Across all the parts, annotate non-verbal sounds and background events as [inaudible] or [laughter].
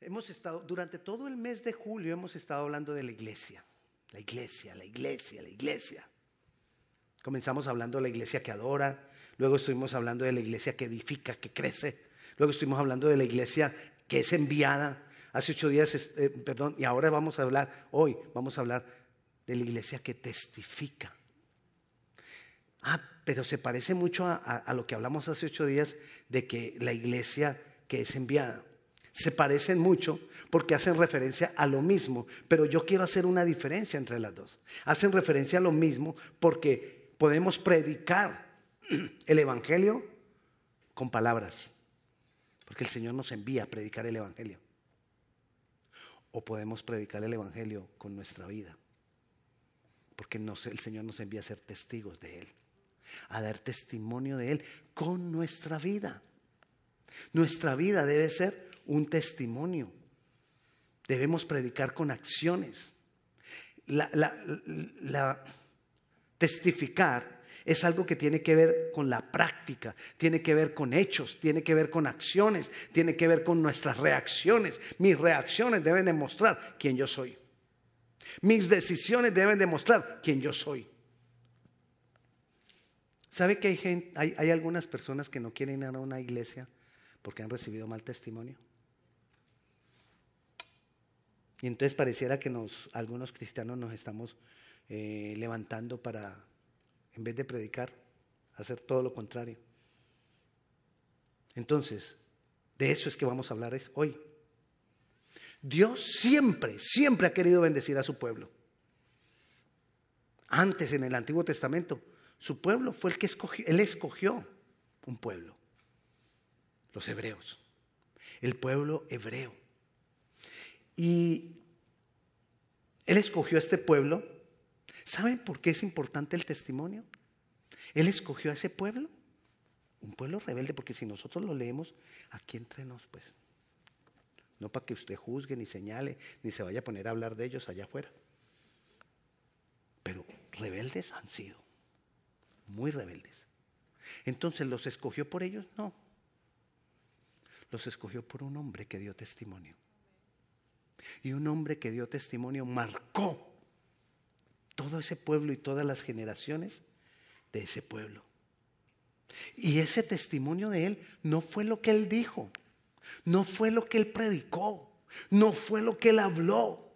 Hemos estado, durante todo el mes de julio hemos estado hablando de la iglesia, la iglesia, la iglesia, la iglesia. Comenzamos hablando de la iglesia que adora, luego estuvimos hablando de la iglesia que edifica, que crece, luego estuvimos hablando de la iglesia que es enviada. Hace ocho días, eh, perdón, y ahora vamos a hablar, hoy vamos a hablar de la iglesia que testifica. Ah, pero se parece mucho a, lo que hablamos hace ocho días de que la iglesia que es enviada. Se parecen mucho porque hacen referencia a lo mismo, pero yo quiero hacer una diferencia entre las dos. Hacen referencia a lo mismo porque podemos predicar [clears throat] el Evangelio con palabras, porque el Señor nos envía a predicar el Evangelio. O podemos predicar el Evangelio con nuestra vida, porque el Señor nos envía a ser testigos de Él a dar testimonio de Él con nuestra vida. Nuestra vida debe ser un testimonio. Debemos predicar con acciones. La, testificar es algo que tiene que ver con la práctica, tiene que ver con hechos, tiene que ver con acciones, tiene que ver con nuestras reacciones. Mis reacciones deben demostrar quién yo soy. Mis decisiones deben demostrar quién yo soy. ¿Sabe que hay, gente, hay, algunas personas que no quieren ir a una iglesia porque han recibido mal testimonio? Y entonces pareciera que nos, algunos cristianos nos estamos eh, levantando para, en vez de predicar, hacer todo lo contrario. Entonces, de eso es que vamos a hablar hoy. Dios siempre, siempre ha querido bendecir a su pueblo. Antes en el Antiguo Testamento, su pueblo fue el que escogió, él escogió un pueblo, los hebreos, el pueblo hebreo. Y él escogió a este pueblo. ¿Saben por qué es importante el testimonio? Él escogió a ese pueblo, un pueblo rebelde, porque si nosotros lo leemos aquí entre nos, pues, no para que usted juzgue, ni señale, ni se vaya a poner a hablar de ellos allá afuera. Pero rebeldes han sido muy rebeldes. Entonces, ¿los escogió por ellos? No. Los escogió por un hombre que dio testimonio. Y un hombre que dio testimonio marcó todo ese pueblo y todas las generaciones de ese pueblo. Y ese testimonio de él no fue lo que él dijo, no fue lo que él predicó, no fue lo que él habló,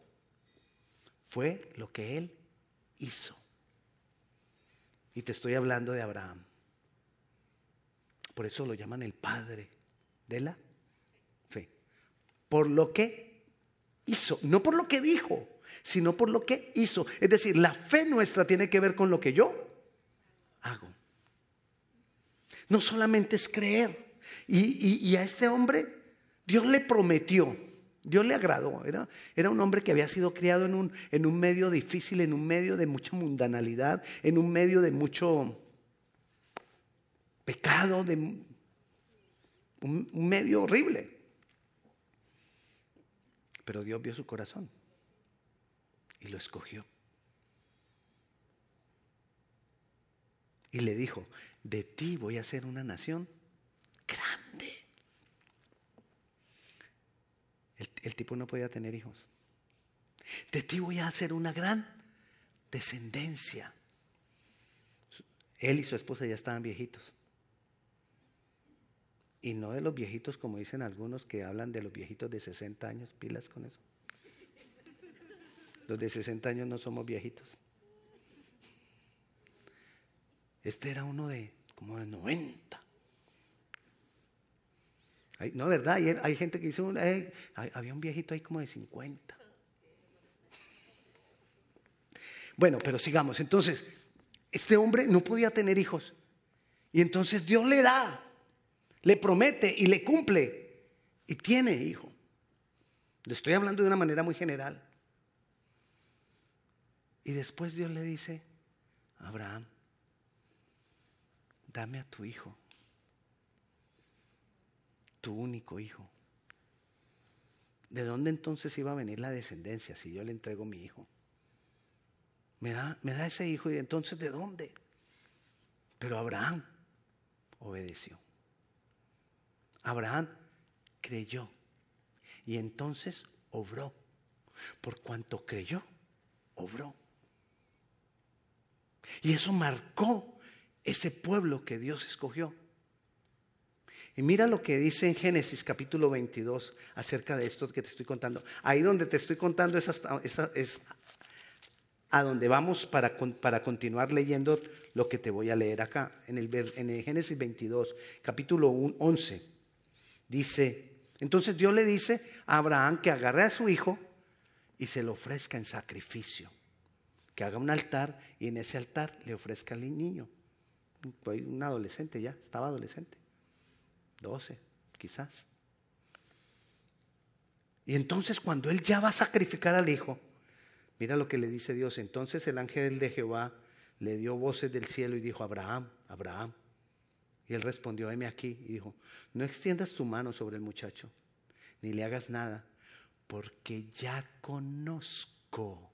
fue lo que él hizo. Y te estoy hablando de Abraham. Por eso lo llaman el padre de la fe. Por lo que no por lo que dijo, sino por lo que hizo. Es decir, la fe nuestra tiene que ver con lo que yo hago. No solamente es creer. Y, a este hombre Dios le prometió Dios le agradó. Era, un hombre que había sido criado en un, medio difícil, en un medio de mucha mundanalidad, en un medio de mucho pecado, de un medio horrible. Pero Dios vio su corazón y lo escogió. Y le dijo, de ti voy a ser una nación grande. El, tipo no podía tener hijos. De ti voy a hacer una gran descendencia. Él y su esposa ya estaban viejitos. Y no de los viejitos como dicen algunos que hablan de los viejitos de 60 años, pilas con eso. Los de 60 años no somos viejitos. Este era uno de como de 90 no, ¿verdad? Hay, hay gente que dice, había un viejito ahí como de 50. Bueno, pero sigamos. Entonces, este hombre no podía tener hijos. Y entonces Dios le da, le promete y le cumple. Y tiene hijo. Le estoy hablando de una manera muy general. Y después Dios le dice, Abraham, dame a tu hijo tu único hijo. ¿De dónde entonces iba a venir la descendencia si yo le entrego mi hijo? Me da, me da ese hijo y entonces ¿de dónde? Pero Abraham obedeció. Abraham creyó Y entonces obró. Por cuanto creyó, obró. Y eso marcó ese pueblo que Dios escogió. Y mira lo que dice en Génesis capítulo 22 acerca de esto que te estoy contando. Ahí donde te estoy contando es, es a donde vamos para, para, continuar leyendo lo que te voy a leer acá. En el, en Génesis 22, capítulo 11, dice, entonces Dios le dice a Abraham que agarre a su hijo y se lo ofrezca en sacrificio. Que haga un altar y en ese altar le ofrezca al niño. Un adolescente ya, estaba adolescente. 12, quizás. Y entonces cuando él ya va a sacrificar al hijo, mira lo que le dice Dios. Entonces el ángel de Jehová le dio voces del cielo y dijo, Abraham, Abraham. Y él respondió, heme aquí. Y dijo, no extiendas tu mano sobre el muchacho, ni le hagas nada, porque ya conozco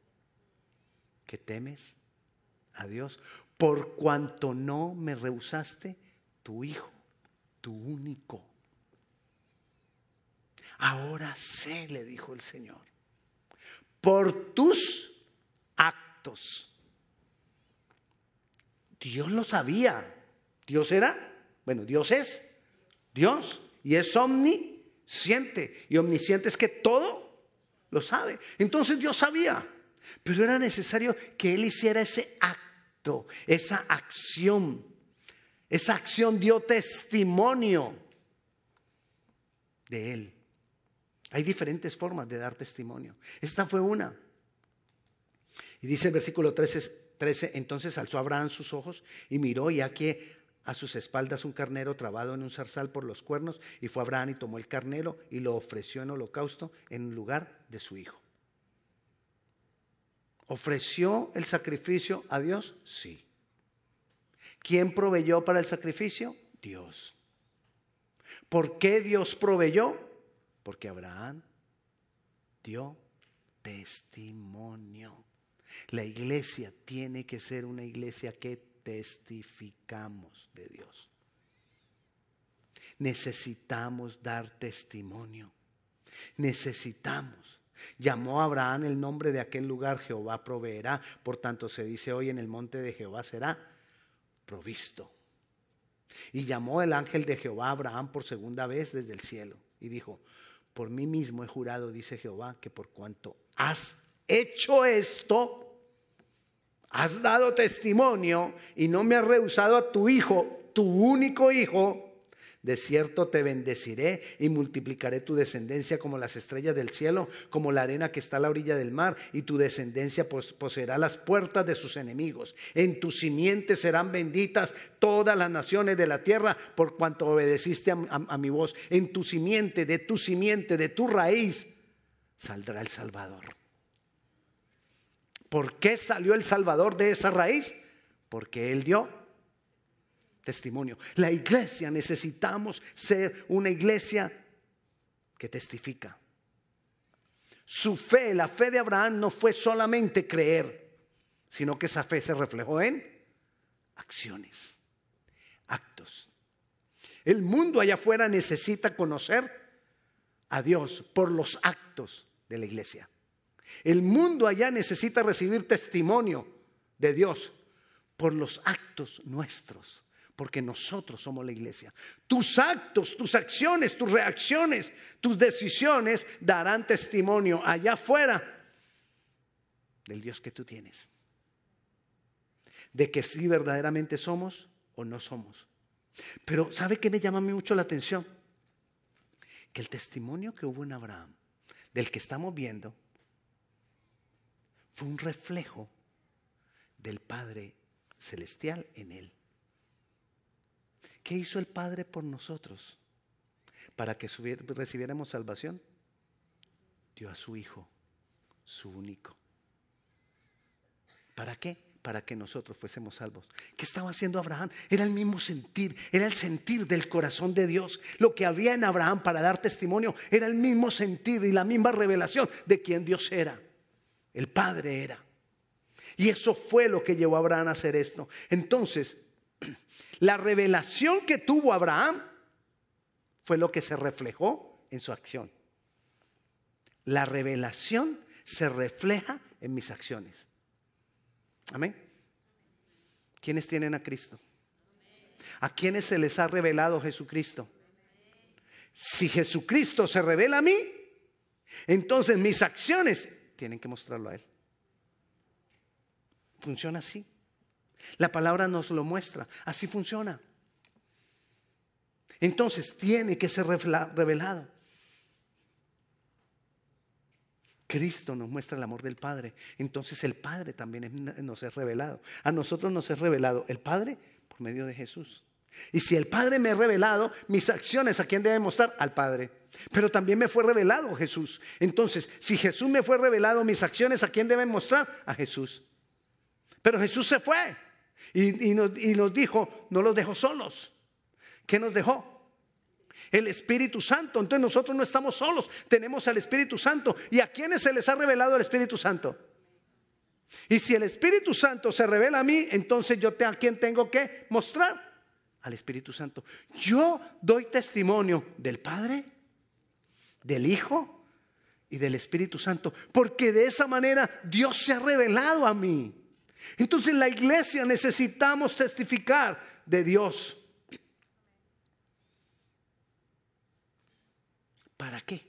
que temes a Dios, por cuanto no me rehusaste tu hijo tu único. Ahora sé, le dijo el Señor, por tus actos. Dios lo sabía. Dios era, bueno, Dios es Dios y es omnisciente. Y omnisciente es que todo lo sabe. Entonces Dios sabía, pero era necesario que Él hiciera ese acto, esa acción esa acción dio testimonio de Él. Hay diferentes formas de dar testimonio. Esta fue una. Y dice el versículo 13, 13, entonces alzó Abraham sus ojos y miró y aquí a sus espaldas un carnero trabado en un zarzal por los cuernos y fue Abraham y tomó el carnero y lo ofreció en holocausto en lugar de su hijo. ¿Ofreció el sacrificio a Dios? Sí. ¿Quién proveyó para el sacrificio? Dios. ¿Por qué Dios proveyó? Porque Abraham dio testimonio. La iglesia tiene que ser una iglesia que testificamos de Dios. Necesitamos dar testimonio. Necesitamos. Llamó a Abraham el nombre de aquel lugar, Jehová proveerá. Por tanto se dice hoy en el monte de Jehová será provisto. Y llamó el ángel de Jehová a Abraham por segunda vez desde el cielo y dijo, por mí mismo he jurado, dice Jehová, que por cuanto has hecho esto, has dado testimonio y no me has rehusado a tu hijo, tu único hijo, de cierto te bendeciré y multiplicaré tu descendencia como las estrellas del cielo, como la arena que está a la orilla del mar, y tu descendencia poseerá las puertas de sus enemigos. En tu simiente serán benditas todas las naciones de la tierra por cuanto obedeciste a, mi voz. En tu simiente, de tu simiente, de tu raíz, saldrá el Salvador. ¿Por qué salió el Salvador de esa raíz? Porque Él dio testimonio. La iglesia necesitamos ser una iglesia que testifica. Su fe, la fe de Abraham no fue solamente creer, sino que esa fe se reflejó en acciones, actos. El mundo allá afuera necesita conocer a Dios por los actos de la iglesia. El mundo allá necesita recibir testimonio de Dios por los actos nuestros porque nosotros somos la iglesia. Tus actos, tus acciones, tus reacciones, tus decisiones darán testimonio allá afuera del Dios que tú tienes. De que si verdaderamente somos o no somos. Pero ¿sabe qué me llama mucho la atención? Que el testimonio que hubo en Abraham, del que estamos viendo, fue un reflejo del Padre Celestial en él. ¿Qué hizo el Padre por nosotros? Para que recibiéramos salvación. Dio a su Hijo, su único. ¿Para qué? Para que nosotros fuésemos salvos. ¿Qué estaba haciendo Abraham? Era el mismo sentir, era el sentir del corazón de Dios. Lo que había en Abraham para dar testimonio era el mismo sentir y la misma revelación de quién Dios era. El Padre era. Y eso fue lo que llevó a Abraham a hacer esto. Entonces, [clears throat] la revelación que tuvo Abraham fue lo que se reflejó en su acción. la revelación se refleja en mis acciones. Amén. ¿Quiénes tienen a Cristo? ¿A quiénes se les ha revelado Jesucristo? Si Jesucristo se revela a mí, entonces mis acciones tienen que mostrarlo a Él. Funciona así. La palabra nos lo muestra. Así funciona. Entonces tiene que ser revelado. Cristo nos muestra el amor del Padre. Entonces el Padre también nos es revelado. A nosotros nos es revelado el Padre por medio de Jesús. Y si el Padre me ha revelado, mis acciones, ¿a quién deben mostrar? Al Padre. Pero también me fue revelado Jesús. Entonces, si Jesús me fue revelado, mis acciones, ¿a quién deben mostrar? A Jesús. Pero Jesús se fue y, nos, dijo, no los dejó solos. ¿Qué nos dejó? El Espíritu Santo. Entonces nosotros no estamos solos, tenemos al Espíritu Santo. ¿Y a quiénes se les ha revelado el Espíritu Santo? Y si el Espíritu Santo se revela a mí, entonces yo a quién tengo que mostrar al Espíritu Santo. Yo doy testimonio del Padre, del Hijo y del Espíritu Santo, porque de esa manera Dios se ha revelado a mí. Entonces la iglesia necesitamos testificar de Dios. ¿Para qué?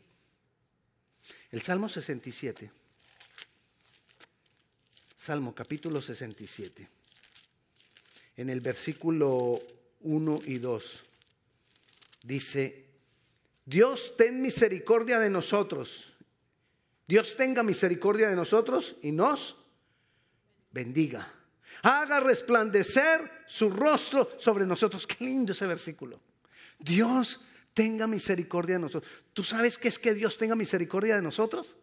El Salmo 67. Salmo capítulo 67. En el versículo 1 y 2 dice, Dios ten misericordia de nosotros. Dios tenga misericordia de nosotros y nos bendiga. Haga resplandecer su rostro sobre nosotros. Qué lindo ese versículo. Dios tenga misericordia de nosotros. ¿Tú sabes qué es que Dios tenga misericordia de nosotros?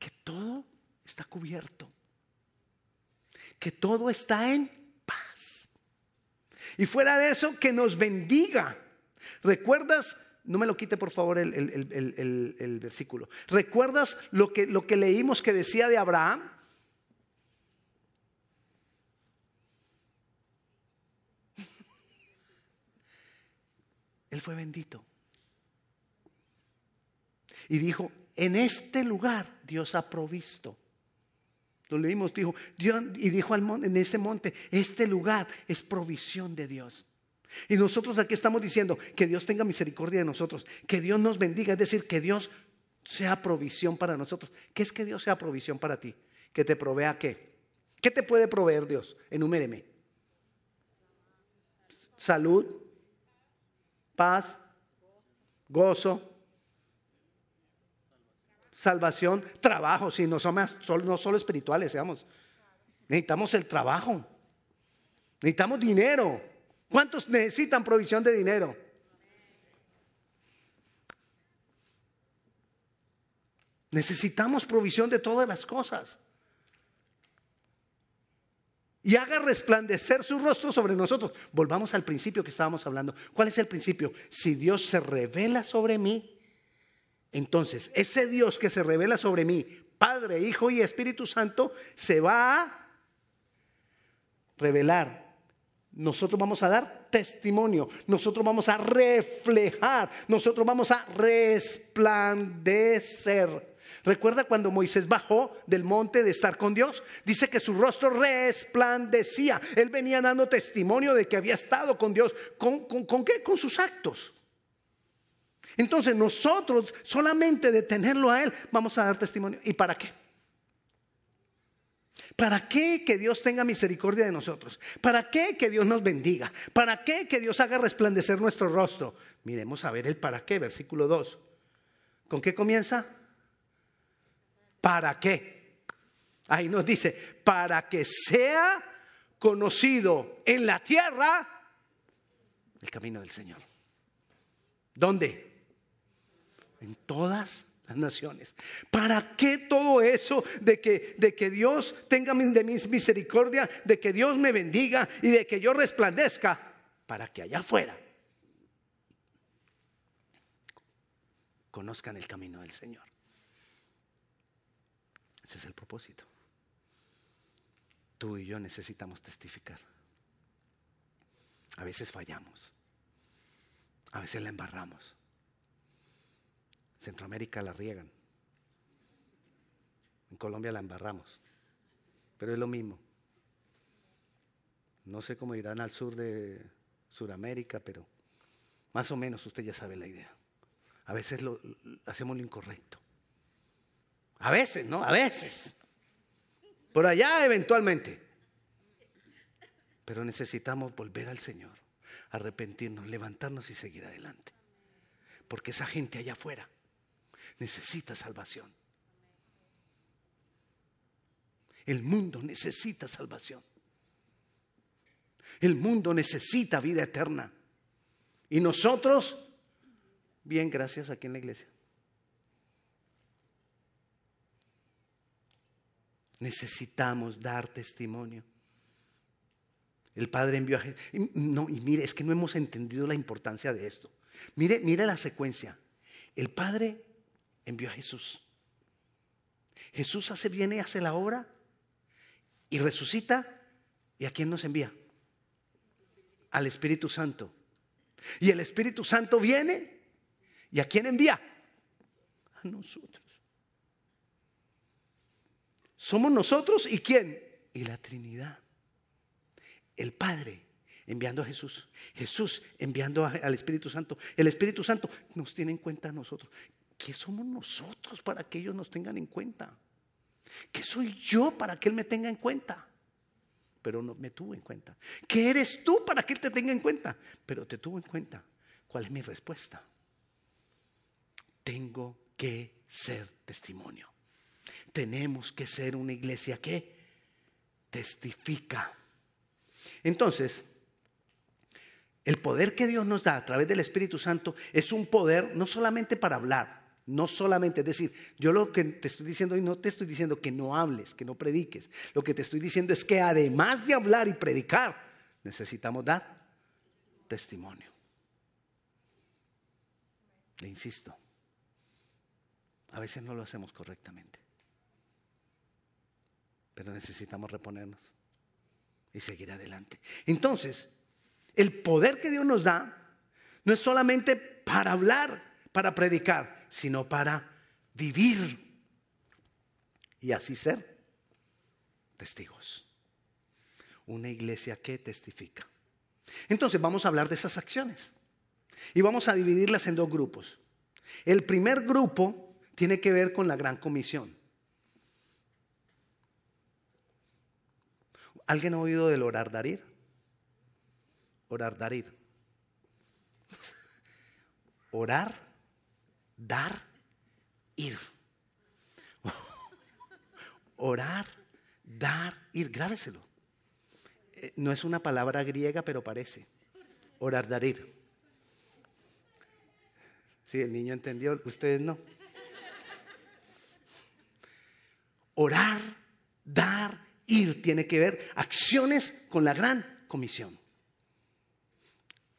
Que todo está cubierto. Que todo está en paz. Y fuera de eso, que nos bendiga. ¿Recuerdas? No me lo quite por favor el, el versículo. ¿Recuerdas lo que, lo que leímos que decía de Abraham? [laughs] Él fue bendito. Y dijo, en este lugar Dios ha provisto. Lo leímos, dijo, Dios, y dijo al monte, en ese monte, este lugar es provisión de Dios. Y nosotros aquí estamos diciendo que Dios tenga misericordia de nosotros, que Dios nos bendiga, es decir, que Dios sea provisión para nosotros. ¿Qué es que Dios sea provisión para ti? Que te provea qué? ¿Qué te puede proveer Dios? Enuméreme. Salud, paz, gozo, salvación, trabajo, si no somos no solo espirituales, seamos. Necesitamos el trabajo. Necesitamos dinero. ¿Cuántos necesitan provisión de dinero? Necesitamos provisión de todas las cosas y haga resplandecer su rostro sobre nosotros. Volvamos al principio que estábamos hablando. ¿Cuál es el principio? Si Dios se revela sobre mí, entonces ese Dios que se revela sobre mí, Padre, Hijo y Espíritu Santo, se va a revelar. Nosotros vamos a dar testimonio, nosotros vamos a reflejar, nosotros vamos a resplandecer. ¿Recuerda cuando Moisés bajó del monte de estar con Dios? Dice que su rostro resplandecía. Él venía dando testimonio de que había estado con Dios. ¿Con, qué? Con sus actos. Entonces nosotros solamente de tenerlo a Él vamos a dar testimonio. ¿Y para qué? ¿Para qué que Dios tenga misericordia de nosotros? ¿Para qué que Dios nos bendiga? ¿Para qué que Dios haga resplandecer nuestro rostro? Miremos a ver el para qué, versículo 2. ¿Con qué comienza? ¿Para qué? Ahí nos dice, para que sea conocido en la tierra el camino del Señor. ¿Dónde? En todas las naciones. ¿Para qué todo eso de que, de que Dios tenga de mi misericordia, de que Dios me bendiga y de que yo resplandezca? Para que allá afuera conozcan el camino del Señor. Ese es el propósito. Tú y yo necesitamos testificar. A veces fallamos. A veces la embarramos. Centroamérica la riegan. En Colombia la embarramos. Pero es lo mismo. No sé cómo irán al sur de Sudamérica, pero más o menos usted ya sabe la idea. A veces lo, hacemos lo incorrecto. A veces, ¿no? A veces. Por allá eventualmente. Pero necesitamos volver al Señor, arrepentirnos, levantarnos y seguir adelante. Porque esa gente allá afuera necesita salvación. El mundo necesita salvación. El mundo necesita vida eterna. Y nosotros, bien, gracias aquí en la iglesia. Necesitamos dar testimonio. El Padre envió a. No, y mire, es que no hemos entendido la importancia de esto. Mire, mire la secuencia. El Padre envió a Jesús. Jesús hace, viene, hace la obra y resucita. ¿Y a quién nos envía? Al Espíritu Santo. Y el Espíritu Santo viene. ¿Y a quién envía? A nosotros. Somos nosotros y quién? Y la Trinidad. El Padre enviando a Jesús. Jesús enviando al Espíritu Santo. El Espíritu Santo nos tiene en cuenta a nosotros. ¿Qué somos nosotros para que ellos nos tengan en cuenta? ¿Qué soy yo para que Él me tenga en cuenta? Pero no me tuvo en cuenta. ¿Qué eres tú para que Él te tenga en cuenta? Pero te tuvo en cuenta. ¿Cuál es mi respuesta? Tengo que ser testimonio. Tenemos que ser una iglesia que testifica. Entonces, el poder que Dios nos da a través del Espíritu Santo es un poder no solamente para hablar, no solamente, es decir, yo lo que te estoy diciendo y no te estoy diciendo que no hables, que no prediques. Lo que te estoy diciendo es que además de hablar y predicar, necesitamos dar testimonio. Le insisto, a veces no lo hacemos correctamente, pero necesitamos reponernos y seguir adelante. Entonces, el poder que Dios nos da no es solamente para hablar, para predicar, sino para vivir y así ser testigos. Una iglesia que testifica. Entonces vamos a hablar de esas acciones y vamos a dividirlas en dos grupos. El primer grupo tiene que ver con la gran comisión. ¿Alguien ha oído del orar darir? Orar, darir. [laughs] Orar, dar, ir. Orar, dar, ir. Grábeselo. Eh, no es una palabra griega, pero parece. Orar, dar, ir. Sí, el niño entendió, ustedes no. Orar, dar, ir tiene que ver acciones con la gran comisión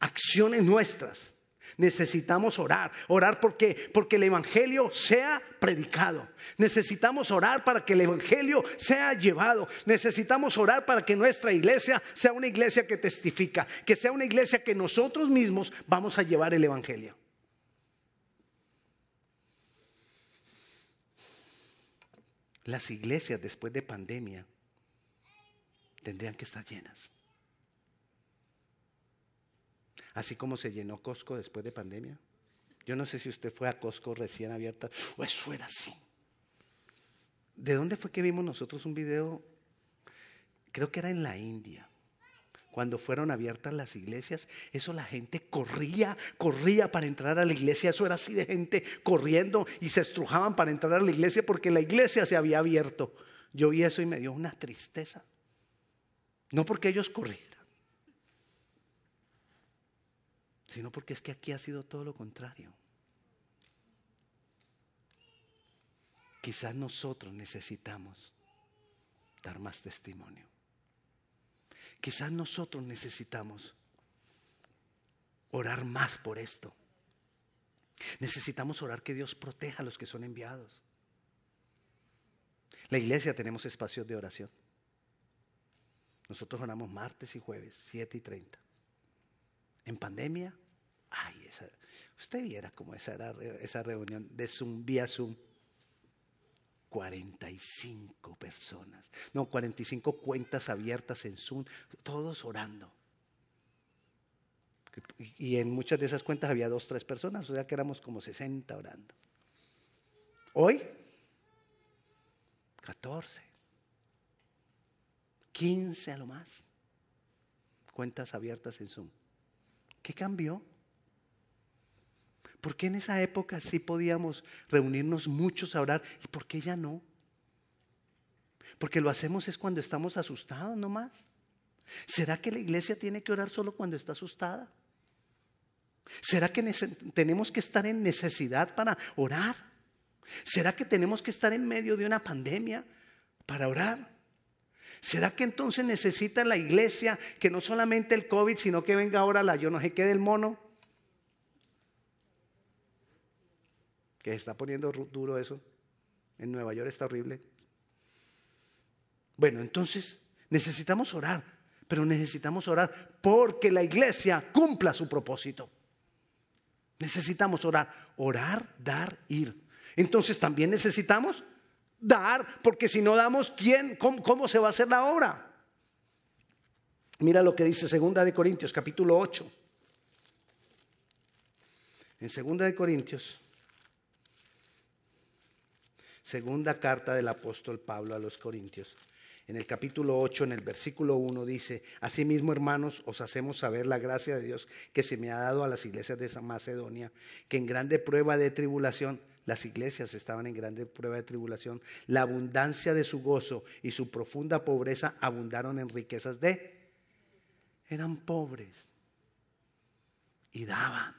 acciones nuestras. Necesitamos orar. ¿Orar por qué? Porque el Evangelio sea predicado. Necesitamos orar para que el Evangelio sea llevado. Necesitamos orar para que nuestra iglesia sea una iglesia que testifica. Que sea una iglesia que nosotros mismos vamos a llevar el Evangelio. Las iglesias después de pandemia tendrían que estar llenas. Así como se llenó Costco después de pandemia. Yo no sé si usted fue a Costco recién abierta o eso era así. ¿De dónde fue que vimos nosotros un video? Creo que era en la India. Cuando fueron abiertas las iglesias, eso la gente corría, corría para entrar a la iglesia. Eso era así de gente corriendo y se estrujaban para entrar a la iglesia porque la iglesia se había abierto. Yo vi eso y me dio una tristeza. No porque ellos corrieran sino porque es que aquí ha sido todo lo contrario. Quizás nosotros necesitamos dar más testimonio. Quizás nosotros necesitamos orar más por esto. Necesitamos orar que Dios proteja a los que son enviados. La iglesia tenemos espacios de oración. Nosotros oramos martes y jueves, 7 y 30. En pandemia Ay, esa, usted viera cómo esa era esa reunión de Zoom, vía Zoom. 45 personas, no, 45 cuentas abiertas en Zoom, todos orando. Y en muchas de esas cuentas había dos, tres personas, o sea que éramos como 60 orando. Hoy, 14, 15 a lo más, cuentas abiertas en Zoom. ¿Qué cambió? ¿Por qué en esa época sí podíamos reunirnos muchos a orar y por qué ya no? Porque lo hacemos es cuando estamos asustados nomás. ¿Será que la iglesia tiene que orar solo cuando está asustada? ¿Será que tenemos que estar en necesidad para orar? ¿Será que tenemos que estar en medio de una pandemia para orar? ¿Será que entonces necesita la iglesia que no solamente el COVID, sino que venga ahora la yo no sé qué del mono? Que se está poniendo duro eso. En Nueva York está horrible. Bueno, entonces necesitamos orar, pero necesitamos orar porque la iglesia cumpla su propósito. Necesitamos orar, orar, dar, ir. Entonces también necesitamos dar, porque si no damos, ¿quién, cómo, se va a hacer la obra? Mira lo que dice Segunda de Corintios, capítulo 8. En Segunda de Corintios Segunda carta del apóstol Pablo a los Corintios. En el capítulo 8, en el versículo 1 dice, Asimismo, hermanos, os hacemos saber la gracia de Dios que se me ha dado a las iglesias de Macedonia, que en grande prueba de tribulación, las iglesias estaban en grande prueba de tribulación, la abundancia de su gozo y su profunda pobreza abundaron en riquezas de... Eran pobres. Y daban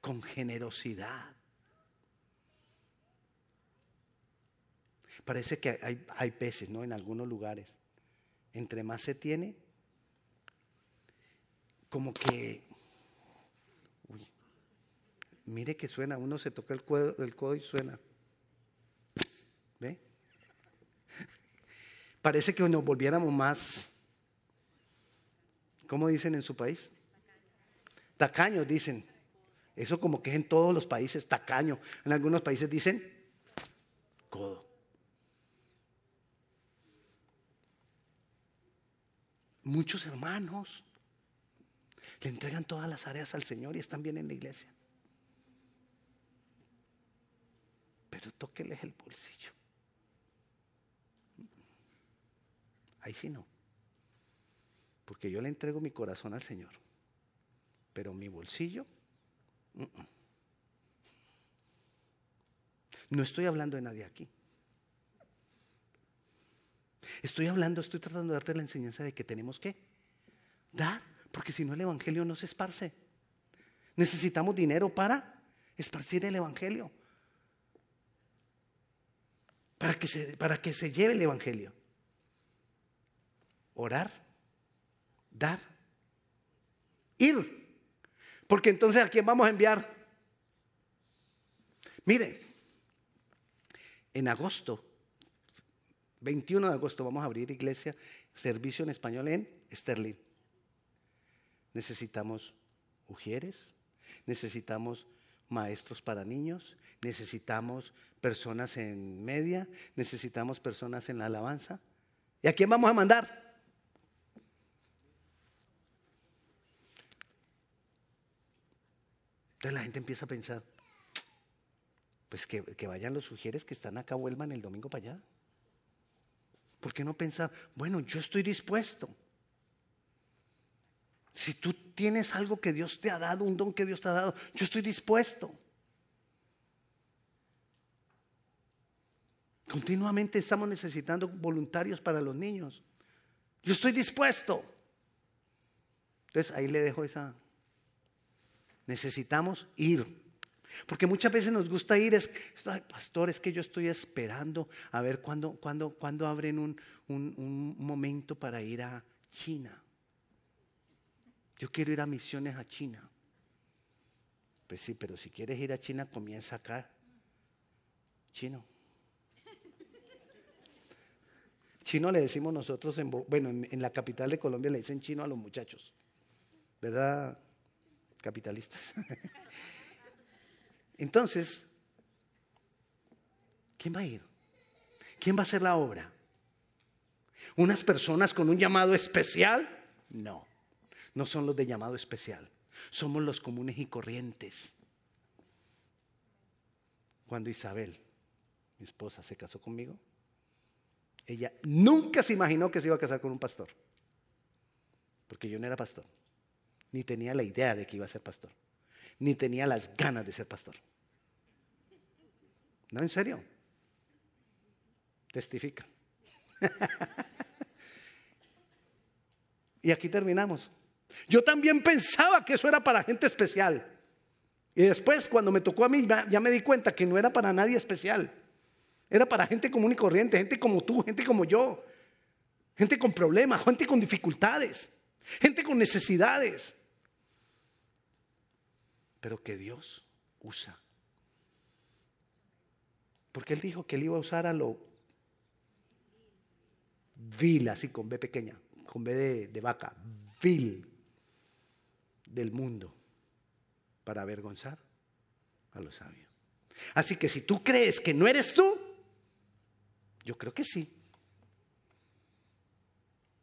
con generosidad Parece que hay, peces, ¿no? En algunos lugares. Entre más se tiene, como que uy, mire que suena, uno se toca el codo, el codo y suena. ¿Ve? [laughs] Parece que nos volviéramos más, ¿cómo dicen en su país? Tacaños dicen. Eso como que es en todos los países, tacaño. En algunos países dicen codo. Muchos hermanos le entregan todas las áreas al Señor y están bien en la iglesia. Pero tóqueles el bolsillo. Ahí sí no. Porque yo le entrego mi corazón al Señor. Pero mi bolsillo, no estoy hablando de nadie aquí. Estoy hablando, estoy tratando de darte la enseñanza de que tenemos que dar, porque si no el Evangelio no se esparce. Necesitamos dinero para esparcir el Evangelio. Para que se, para que se lleve el Evangelio. Orar, dar, ir. Porque entonces a quién vamos a enviar. Mire, en agosto 21 de agosto vamos a abrir iglesia, servicio en español en Sterling. Necesitamos ujieres, necesitamos maestros para niños, necesitamos personas en media, necesitamos personas en la alabanza. ¿Y a quién vamos a mandar? Entonces la gente empieza a pensar, pues que, que vayan los sugieres que están acá, vuelvan el domingo para allá. ¿Por qué no pensar, bueno, yo estoy dispuesto? Si tú tienes algo que Dios te ha dado, un don que Dios te ha dado, yo estoy dispuesto. Continuamente estamos necesitando voluntarios para los niños. Yo estoy dispuesto. Entonces ahí le dejo esa. Necesitamos ir. Porque muchas veces nos gusta ir, es, pastor, es que yo estoy esperando a ver cuándo, cuándo, abren un, un momento para ir a China. Yo quiero ir a misiones a China. Pues sí, pero si quieres ir a China, comienza acá. Chino. Chino le decimos nosotros, en, bueno, en, en, la capital de Colombia le dicen chino a los muchachos. ¿Verdad? capitalistas. [laughs] Entonces, ¿quién va a ir? ¿Quién va a hacer la obra? ¿Unas personas con un llamado especial? No, no son los de llamado especial. Somos los comunes y corrientes. Cuando Isabel, mi esposa, se casó conmigo, ella nunca se imaginó que se iba a casar con un pastor. Porque yo no era pastor. Ni tenía la idea de que iba a ser pastor. Ni tenía las ganas de ser pastor. No, en serio. Testifica. [laughs] y aquí terminamos. Yo también pensaba que eso era para gente especial. Y después, cuando me tocó a mí, ya me di cuenta que no era para nadie especial. Era para gente común y corriente, gente como tú, gente como yo. Gente con problemas, gente con dificultades, gente con necesidades. Pero que Dios usa. Porque Él dijo que Él iba a usar a lo vil, así con B pequeña, con B de, vaca, vil del mundo para avergonzar a los sabios. Así que si tú crees que no eres tú, yo creo que sí.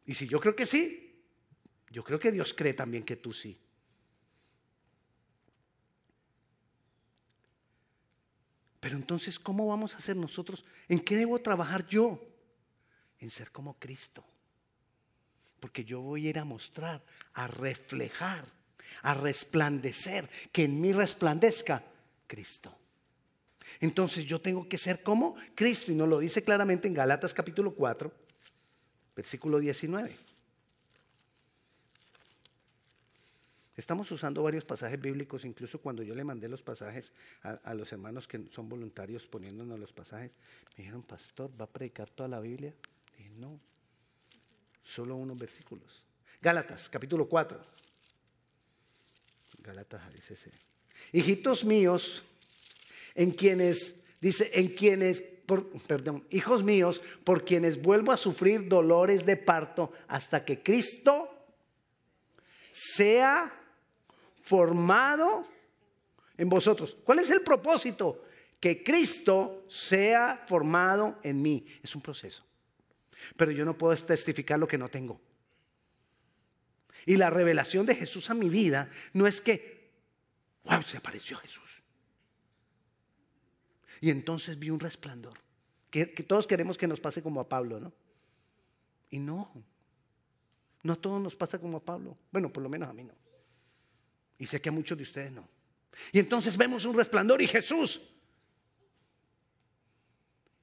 Y si yo creo que sí, yo creo que Dios cree también que tú sí. Pero entonces, ¿cómo vamos a hacer nosotros? ¿En qué debo trabajar yo? En ser como Cristo. Porque yo voy a ir a mostrar, a reflejar a resplandecer, que en mí resplandezca Cristo. Entonces yo tengo que ser como Cristo y nos lo dice claramente en Galatas capítulo 4, versículo 19. Estamos usando varios pasajes bíblicos, incluso cuando yo le mandé los pasajes a, los hermanos que son voluntarios poniéndonos los pasajes, me dijeron, pastor, ¿va a predicar toda la Biblia? Dije, no, solo unos versículos. Gálatas, capítulo 4. Galatas dice Hijitos míos, en quienes, dice, en quienes, perdón, hijos míos, por quienes vuelvo a sufrir dolores de parto hasta que Cristo sea formado en vosotros. ¿Cuál es el propósito? Que Cristo sea formado en mí. Es un proceso. Pero yo no puedo testificar lo que no tengo. Y la revelación de Jesús a mi vida no es que, wow, se apareció Jesús. Y entonces vi un resplandor. Que, todos queremos que nos pase como a Pablo, ¿no? Y no, no a todos nos pasa como a Pablo. Bueno, por lo menos a mí no. Y sé que muchos de ustedes no. Y entonces vemos un resplandor y Jesús.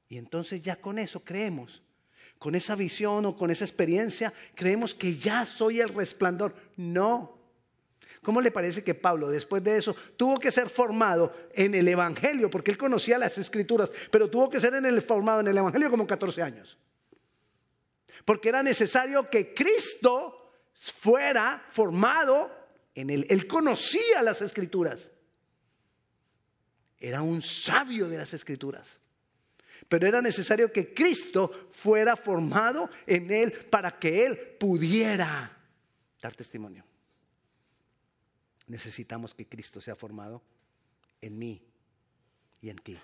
Y entonces ya con eso creemos con esa visión o con esa experiencia, creemos que ya soy el resplandor. No. ¿Cómo le parece que Pablo, después de eso, tuvo que ser formado en el Evangelio? Porque él conocía las escrituras, pero tuvo que ser en el, formado en el Evangelio como 14 años. Porque era necesario que Cristo fuera formado en él. Él conocía las escrituras. Era un sabio de las escrituras. Pero era necesario que Cristo fuera formado en él para que él pudiera dar testimonio. Necesitamos que Cristo sea formado en mí y en ti.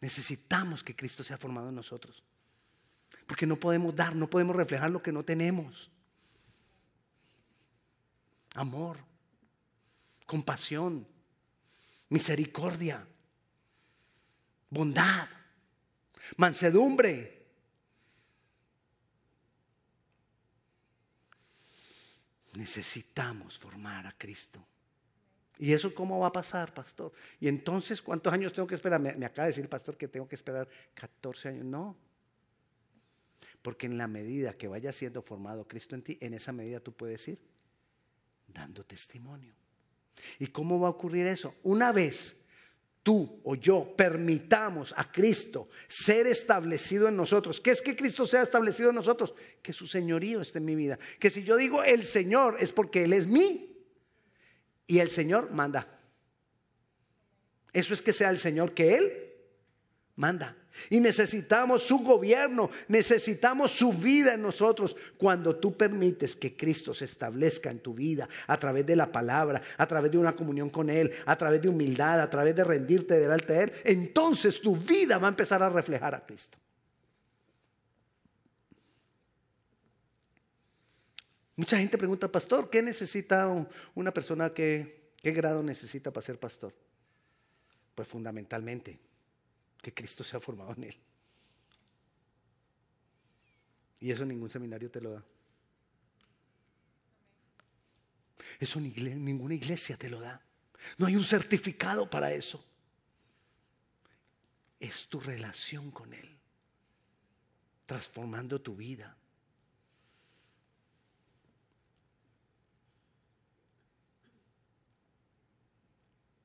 Necesitamos que Cristo sea formado en nosotros. Porque no podemos dar, no podemos reflejar lo que no tenemos. Amor, compasión, misericordia, bondad, mansedumbre. Necesitamos formar a Cristo. ¿Y eso cómo va a pasar, pastor? Y entonces, ¿cuántos años tengo que esperar? Me, acaba de decir el pastor que tengo que esperar 14 años. No. Porque en la medida que vaya siendo formado Cristo en ti, en esa medida tú puedes ir dando testimonio. ¿Y cómo va a ocurrir eso? Una vez tú o yo permitamos a Cristo ser establecido en nosotros. ¿Qué es que Cristo sea establecido en nosotros? Que su señorío esté en mi vida. Que si yo digo el Señor es porque Él es mí y el Señor manda. Eso es que sea el Señor que Él manda. Y necesitamos su gobierno, necesitamos su vida en nosotros. Cuando tú permites que Cristo se establezca en tu vida a través de la palabra, a través de una comunión con Él, a través de humildad, a través de rendirte delante de Él, entonces tu vida va a empezar a reflejar a Cristo. Mucha gente pregunta, pastor, ¿qué necesita una persona que, qué grado necesita para ser pastor? Pues fundamentalmente que Cristo se ha formado en él. Y eso ningún seminario te lo da. Eso ninguna iglesia te lo da. No hay un certificado para eso. Es tu relación con Él, transformando tu vida.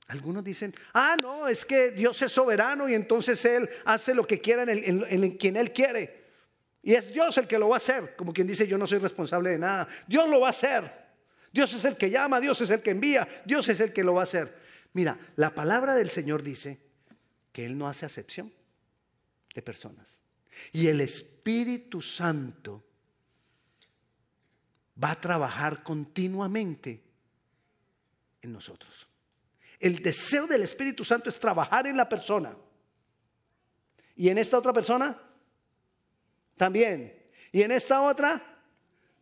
Algunos dicen, ah, no, es que Dios es soberano y entonces Él hace lo que quiera en, quien Él quiere. Y es Dios el que lo va a hacer, como quien dice, yo no soy responsable de nada. Dios lo va a hacer. Dios es el que llama, Dios es el que envía, Dios es el que lo va a hacer. Mira, la palabra del Señor dice que Él no hace acepción de personas. Y el Espíritu Santo va a trabajar continuamente en nosotros. El deseo del Espíritu Santo es trabajar en la persona. ¿Y en esta otra persona? También. ¿Y en esta otra?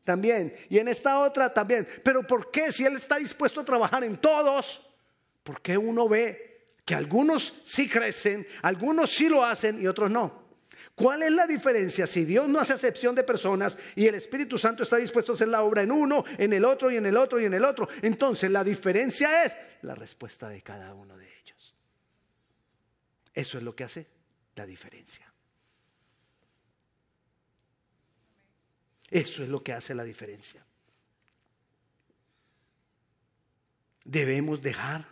También. ¿Y en esta otra? También. Pero ¿por qué si Él está dispuesto a trabajar en todos? ¿Por qué uno ve que algunos sí crecen, algunos sí lo hacen y otros no? ¿Cuál es la diferencia si Dios no hace excepción de personas y el Espíritu Santo está dispuesto a hacer la obra en uno, en el otro y en el otro y en el otro? Entonces la diferencia es la respuesta de cada uno de ellos. Eso es lo que hace la diferencia. Eso es lo que hace la diferencia. Debemos dejar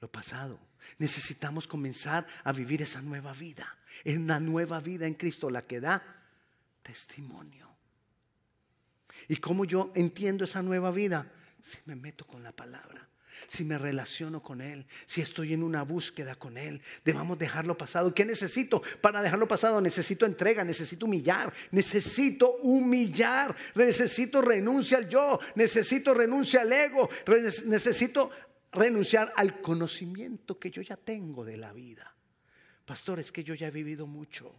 lo pasado Necesitamos comenzar a vivir esa nueva vida, en una nueva vida en Cristo, la que da testimonio. ¿Y cómo yo entiendo esa nueva vida? Si me meto con la palabra, si me relaciono con Él, si estoy en una búsqueda con Él, debamos dejarlo pasado. ¿Qué necesito para dejarlo pasado? Necesito entrega, necesito humillar, necesito humillar, necesito renuncia al yo, necesito renuncia al ego, necesito renunciar al conocimiento que yo ya tengo de la vida. Pastor, es que yo ya he vivido mucho.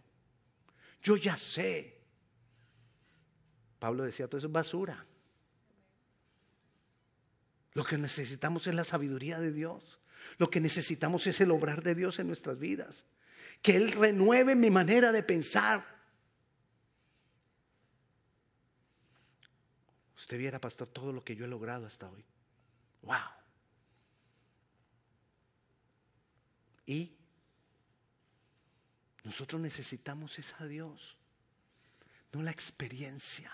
Yo ya sé. Pablo decía, todo eso es basura. Lo que necesitamos es la sabiduría de Dios. Lo que necesitamos es el obrar de Dios en nuestras vidas. Que Él renueve mi manera de pensar. Usted viera, pastor, todo lo que yo he logrado hasta hoy. Wow. Y nosotros necesitamos es a Dios, no la experiencia.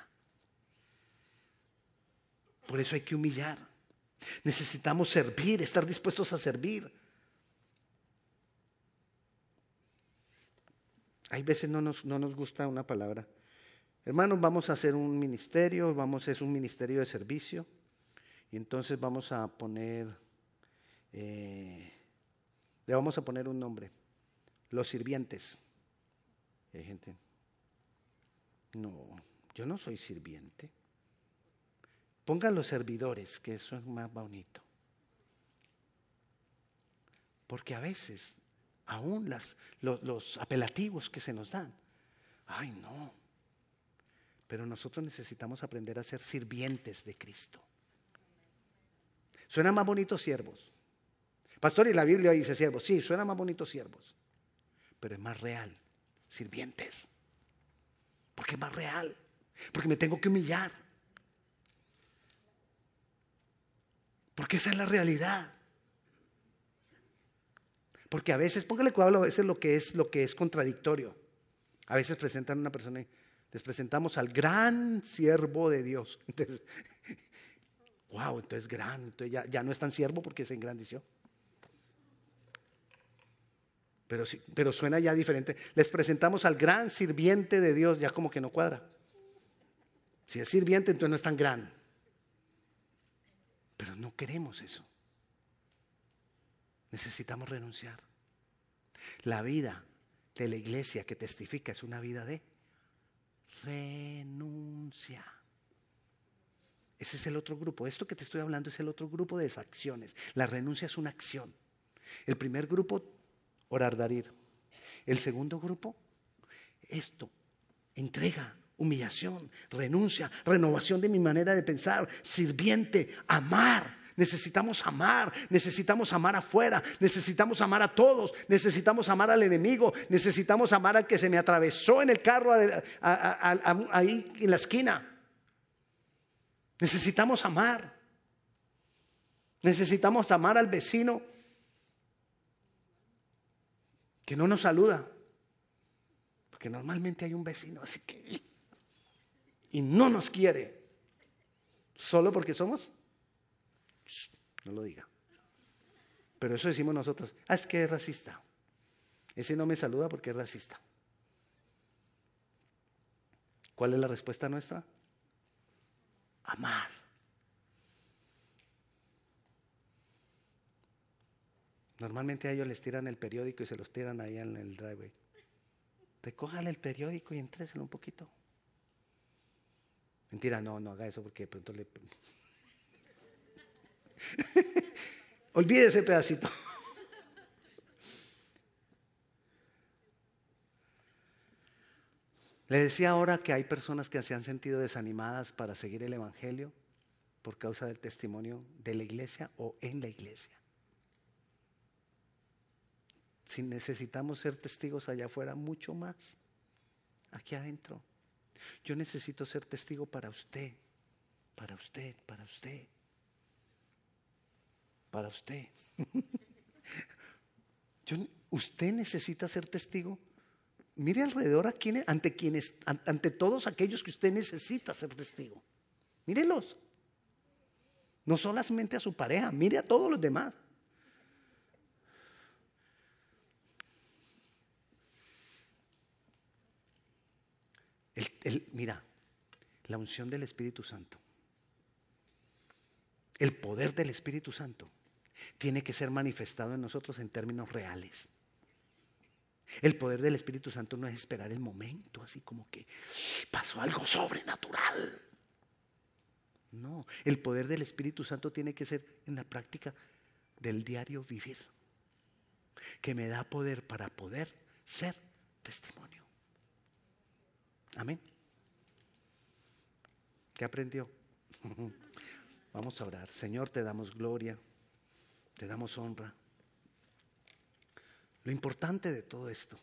Por eso hay que humillar. Necesitamos servir, estar dispuestos a servir. Hay veces no nos, no nos gusta una palabra. Hermanos, vamos a hacer un ministerio, vamos, es un ministerio de servicio. Y entonces vamos a poner eh, le vamos a poner un nombre. Los sirvientes. hay gente. No, yo no soy sirviente. Pongan los servidores, que eso es más bonito. Porque a veces, aún las, los, apelativos que se nos dan, ay no. Pero nosotros necesitamos aprender a ser sirvientes de Cristo. Suena más bonito siervos. Pastor, y la Biblia dice siervos. Sí, suena más bonito siervos, pero es más real, sirvientes. Porque es más real, porque me tengo que humillar. Porque esa es la realidad. Porque a veces, póngale cuidado a veces lo que es lo que es contradictorio. A veces presentan a una persona y les presentamos al gran siervo de Dios. [laughs] Entonces, wow, entonces gran, entonces ya, ya no es tan siervo porque se engrandeció pero, pero suena ya diferente. Les presentamos al gran sirviente de Dios, ya como que no cuadra. Si es sirviente, entonces no es tan gran. Pero no queremos eso. Necesitamos renunciar. La vida de la iglesia que testifica es una vida de renuncia. Ese es el otro grupo. Esto que te estoy hablando es el otro grupo de acciones. La renuncia es una acción. El primer grupo, orar, darir. El segundo grupo, esto, entrega, humillación, renuncia, renovación de mi manera de pensar, sirviente, amar. Necesitamos amar, necesitamos amar afuera, necesitamos amar a todos, necesitamos amar al enemigo, necesitamos amar al que se me atravesó en el carro ahí en la esquina. Necesitamos amar. Necesitamos amar al vecino que no nos saluda. Porque normalmente hay un vecino así que... Y no nos quiere. Solo porque somos... No lo diga. Pero eso decimos nosotros. Ah, es que es racista. Ese no me saluda porque es racista. ¿Cuál es la respuesta nuestra? amar. Normalmente a ellos les tiran el periódico y se los tiran ahí en el driveway. Recójale el periódico y entréselo un poquito. Mentira, no, no haga eso porque de pronto le... [laughs] Olvide ese pedacito. [laughs] Le decía ahora que hay personas que se han sentido desanimadas para seguir el Evangelio por causa del testimonio de la iglesia o en la iglesia. Si necesitamos ser testigos allá afuera, mucho más aquí adentro. Yo necesito ser testigo para usted, para usted, para usted, para usted. [laughs] usted necesita ser testigo Mire alrededor a ante quienes, ante todos aquellos que usted necesita ser testigo. Mírelos. No solamente a su pareja, mire a todos los demás. Mira, la unción del Espíritu Santo, el poder del Espíritu Santo, tiene que ser manifestado en nosotros en términos reales. El poder del Espíritu Santo no es esperar el momento, así como que pasó algo sobrenatural. No, el poder del Espíritu Santo tiene que ser en la práctica del diario vivir, que me da poder para poder ser testimonio. Amén. ¿Qué aprendió? [laughs] Vamos a orar. Señor, te damos gloria, te damos honra. Lo importante de todo esto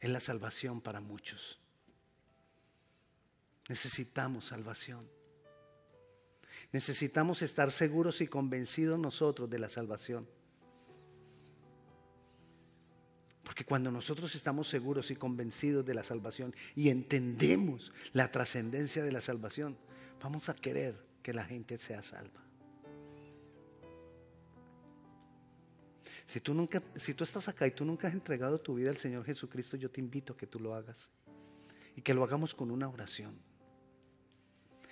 es la salvación para muchos. Necesitamos salvación. Necesitamos estar seguros y convencidos nosotros de la salvación. Porque cuando nosotros estamos seguros y convencidos de la salvación y entendemos la trascendencia de la salvación, vamos a querer que la gente sea salva. Si tú, nunca, si tú estás acá y tú nunca has entregado tu vida al Señor Jesucristo, yo te invito a que tú lo hagas. Y que lo hagamos con una oración.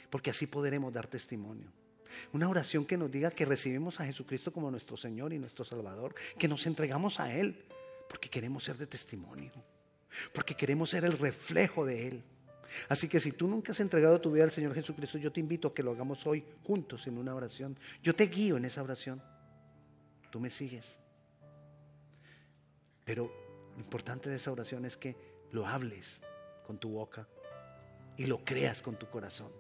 Porque así podremos dar testimonio. Una oración que nos diga que recibimos a Jesucristo como nuestro Señor y nuestro Salvador. Que nos entregamos a Él. Porque queremos ser de testimonio. Porque queremos ser el reflejo de Él. Así que si tú nunca has entregado tu vida al Señor Jesucristo, yo te invito a que lo hagamos hoy juntos en una oración. Yo te guío en esa oración. Tú me sigues. Pero lo importante de esa oración es que lo hables con tu boca y lo creas con tu corazón.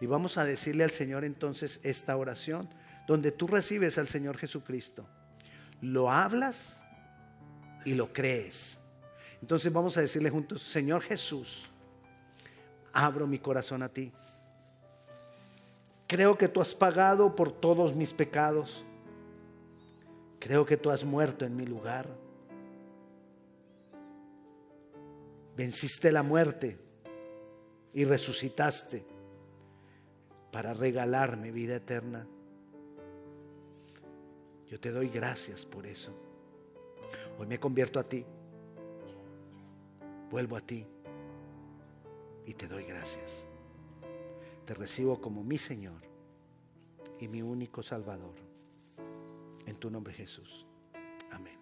Y vamos a decirle al Señor entonces esta oración donde tú recibes al Señor Jesucristo. Lo hablas y lo crees. Entonces vamos a decirle juntos, Señor Jesús, abro mi corazón a ti. Creo que tú has pagado por todos mis pecados. Creo que tú has muerto en mi lugar venciste la muerte y resucitaste para regalarme vida eterna. Yo te doy gracias por eso. Hoy me convierto a ti, vuelvo a ti y te doy gracias. Te recibo como mi Señor y mi único Salvador. En tu nombre Jesús. Amén.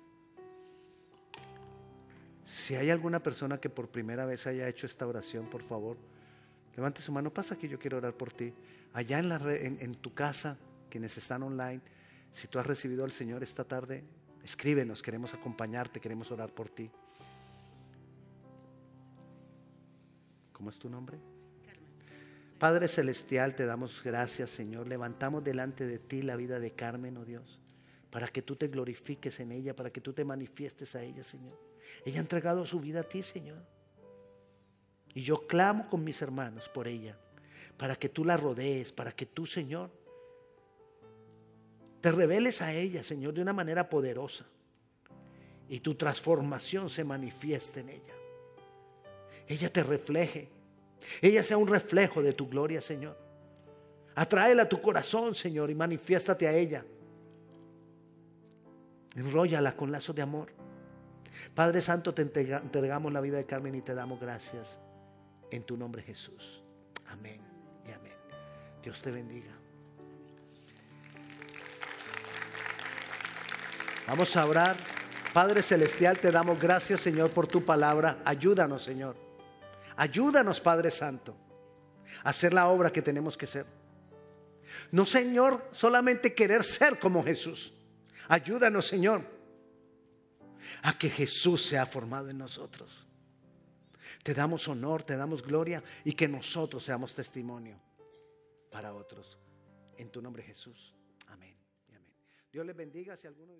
Si hay alguna persona que por primera vez haya hecho esta oración, por favor, levante su mano. Pasa que yo quiero orar por ti. Allá en, la en, en tu casa, quienes están online, si tú has recibido al Señor esta tarde, escríbenos, queremos acompañarte, queremos orar por ti. ¿Cómo es tu nombre? Padre Celestial, te damos gracias, Señor. Levantamos delante de ti la vida de Carmen, oh Dios, para que tú te glorifiques en ella, para que tú te manifiestes a ella, Señor. Ella ha entregado su vida a ti, Señor. Y yo clamo con mis hermanos por ella, para que tú la rodees, para que tú, Señor, te reveles a ella, Señor, de una manera poderosa. Y tu transformación se manifieste en ella. Ella te refleje. Ella sea un reflejo de tu gloria, Señor. Atráela a tu corazón, Señor, y manifiéstate a ella. Enróllala con lazos de amor. Padre Santo, te entregamos la vida de Carmen y te damos gracias en tu nombre Jesús. Amén y amén. Dios te bendiga. Vamos a orar. Padre Celestial, te damos gracias, Señor, por tu palabra. Ayúdanos, Señor. Ayúdanos, Padre Santo, a hacer la obra que tenemos que hacer. No, Señor, solamente querer ser como Jesús. Ayúdanos, Señor, a que Jesús sea formado en nosotros. Te damos honor, te damos gloria y que nosotros seamos testimonio para otros. En tu nombre, Jesús. Amén. Dios les bendiga si alguno